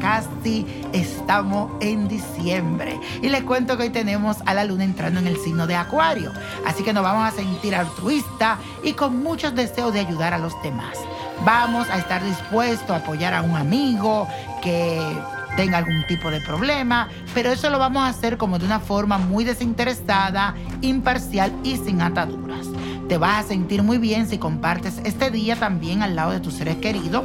casi estamos en diciembre. Y les cuento que hoy tenemos a la luna entrando en el signo de Acuario. Así que nos vamos a sentir altruistas y con muchos deseos de ayudar a los demás. Vamos a estar dispuestos a apoyar a un amigo que tenga algún tipo de problema, pero eso lo vamos a hacer como de una forma muy desinteresada, imparcial y sin ataduras. Te vas a sentir muy bien si compartes este día también al lado de tus seres queridos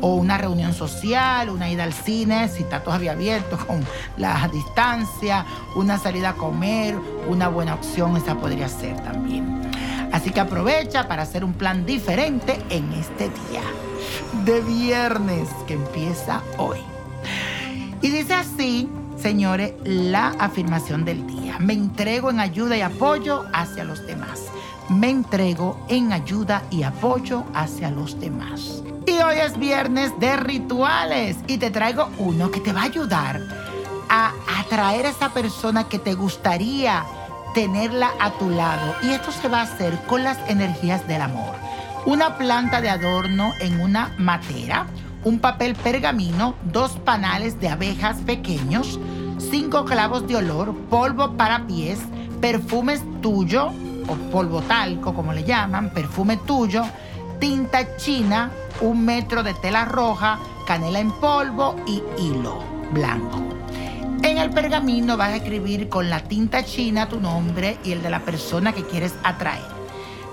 o una reunión social, una ida al cine, si está todavía abierto con la distancia, una salida a comer, una buena opción, esa podría ser también. Así que aprovecha para hacer un plan diferente en este día de viernes que empieza hoy. Y dice así, señores, la afirmación del día. Me entrego en ayuda y apoyo hacia los demás. Me entrego en ayuda y apoyo hacia los demás. Y hoy es viernes de rituales y te traigo uno que te va a ayudar a atraer a esa persona que te gustaría tenerla a tu lado. Y esto se va a hacer con las energías del amor. Una planta de adorno en una matera un papel pergamino, dos panales de abejas pequeños, cinco clavos de olor, polvo para pies, perfumes tuyo, o polvo talco como le llaman, perfume tuyo, tinta china, un metro de tela roja, canela en polvo y hilo blanco. En el pergamino vas a escribir con la tinta china tu nombre y el de la persona que quieres atraer.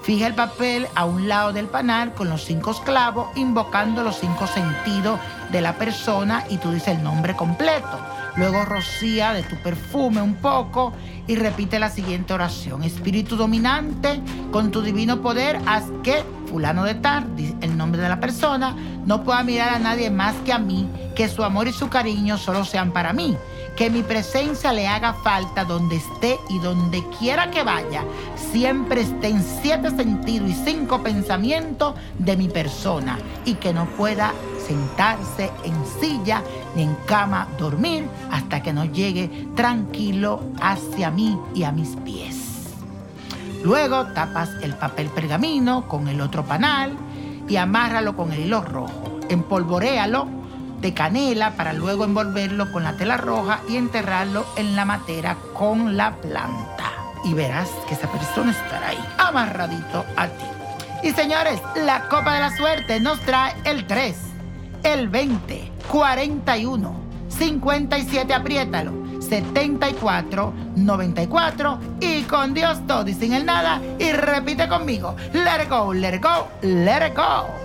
Fija el papel a un lado del panal con los cinco clavos, invocando los cinco sentidos de la persona y tú dices el nombre completo. Luego rocía de tu perfume un poco y repite la siguiente oración. Espíritu dominante, con tu divino poder, haz que fulano de tal, el nombre de la persona, no pueda mirar a nadie más que a mí, que su amor y su cariño solo sean para mí que mi presencia le haga falta donde esté y donde quiera que vaya, siempre esté en siete sentidos y cinco pensamientos de mi persona y que no pueda sentarse en silla ni en cama dormir hasta que no llegue tranquilo hacia mí y a mis pies. Luego tapas el papel pergamino con el otro panal y amárralo con el hilo rojo. Empolvoréalo de canela para luego envolverlo con la tela roja y enterrarlo en la matera con la planta. Y verás que esa persona estará ahí, amarradito a ti. Y señores, la copa de la suerte nos trae el 3, el 20, 41, 57, apriétalo, 74, 94 y con Dios todo y sin el nada. Y repite conmigo, let it go, let it go, let it go.